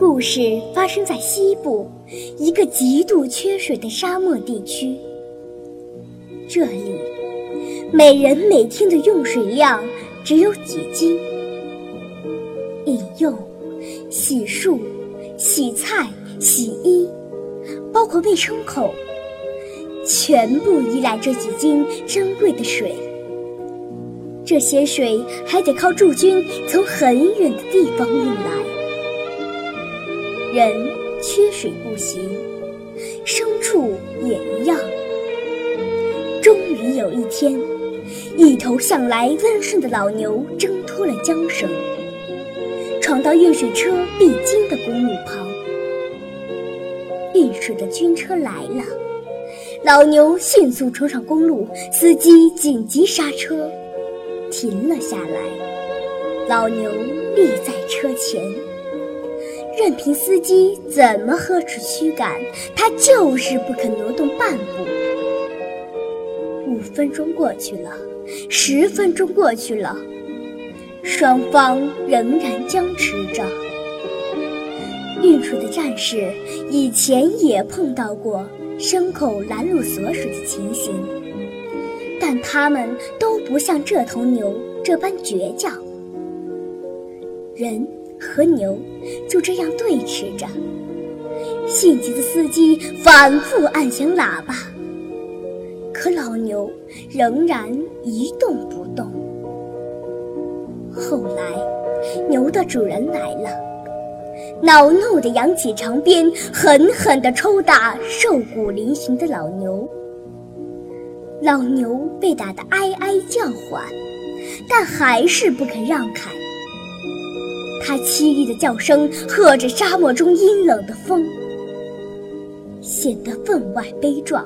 故事发生在西部一个极度缺水的沙漠地区，这里每人每天的用水量只有几斤，饮用、洗漱、洗菜、洗衣，包括卫生口，全部依赖这几斤珍贵的水。这些水还得靠驻军从很远的地方运来。人缺水不行，牲畜也一样。终于有一天，一头向来温顺的老牛挣脱了缰绳，闯到运水车必经的公路旁。运水的军车来了，老牛迅速冲上公路，司机紧急刹车。停了下来，老牛立在车前，任凭司机怎么呵斥驱赶，它就是不肯挪动半步。五分钟过去了，十分钟过去了，双方仍然僵持着。运输的战士以前也碰到过牲口拦路锁水的情形。但他们都不像这头牛这般倔强。人和牛就这样对峙着，性急的司机反复按响喇叭，可老牛仍然一动不动。后来，牛的主人来了，恼怒地扬起长鞭，狠狠地抽打瘦骨嶙峋的老牛。老牛被打得哀哀叫唤，但还是不肯让开。他凄厉的叫声和着沙漠中阴冷的风，显得分外悲壮。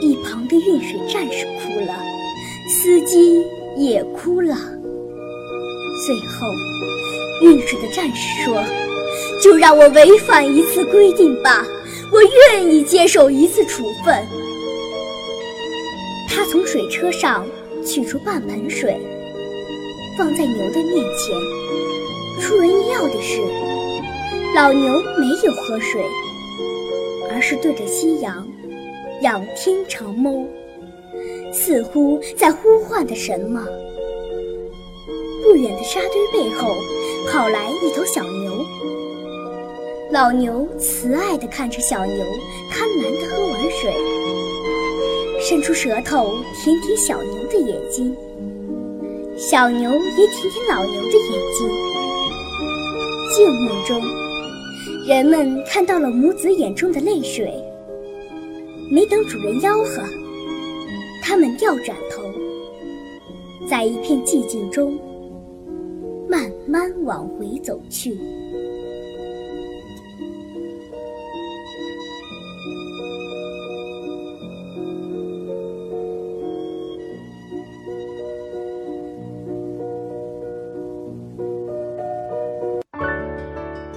一旁的运水战士哭了，司机也哭了。最后，运水的战士说：“就让我违反一次规定吧，我愿意接受一次处分。”他从水车上取出半盆水，放在牛的面前。出人意料的是，老牛没有喝水，而是对着夕阳仰天长眸，似乎在呼唤着什么。不远的沙堆背后跑来一头小牛，老牛慈爱地看着小牛，贪婪地喝完水。伸出舌头舔舔小牛的眼睛，小牛也舔舔老牛的眼睛。静默中，人们看到了母子眼中的泪水。没等主人吆喝，他们掉转头，在一片寂静中慢慢往回走去。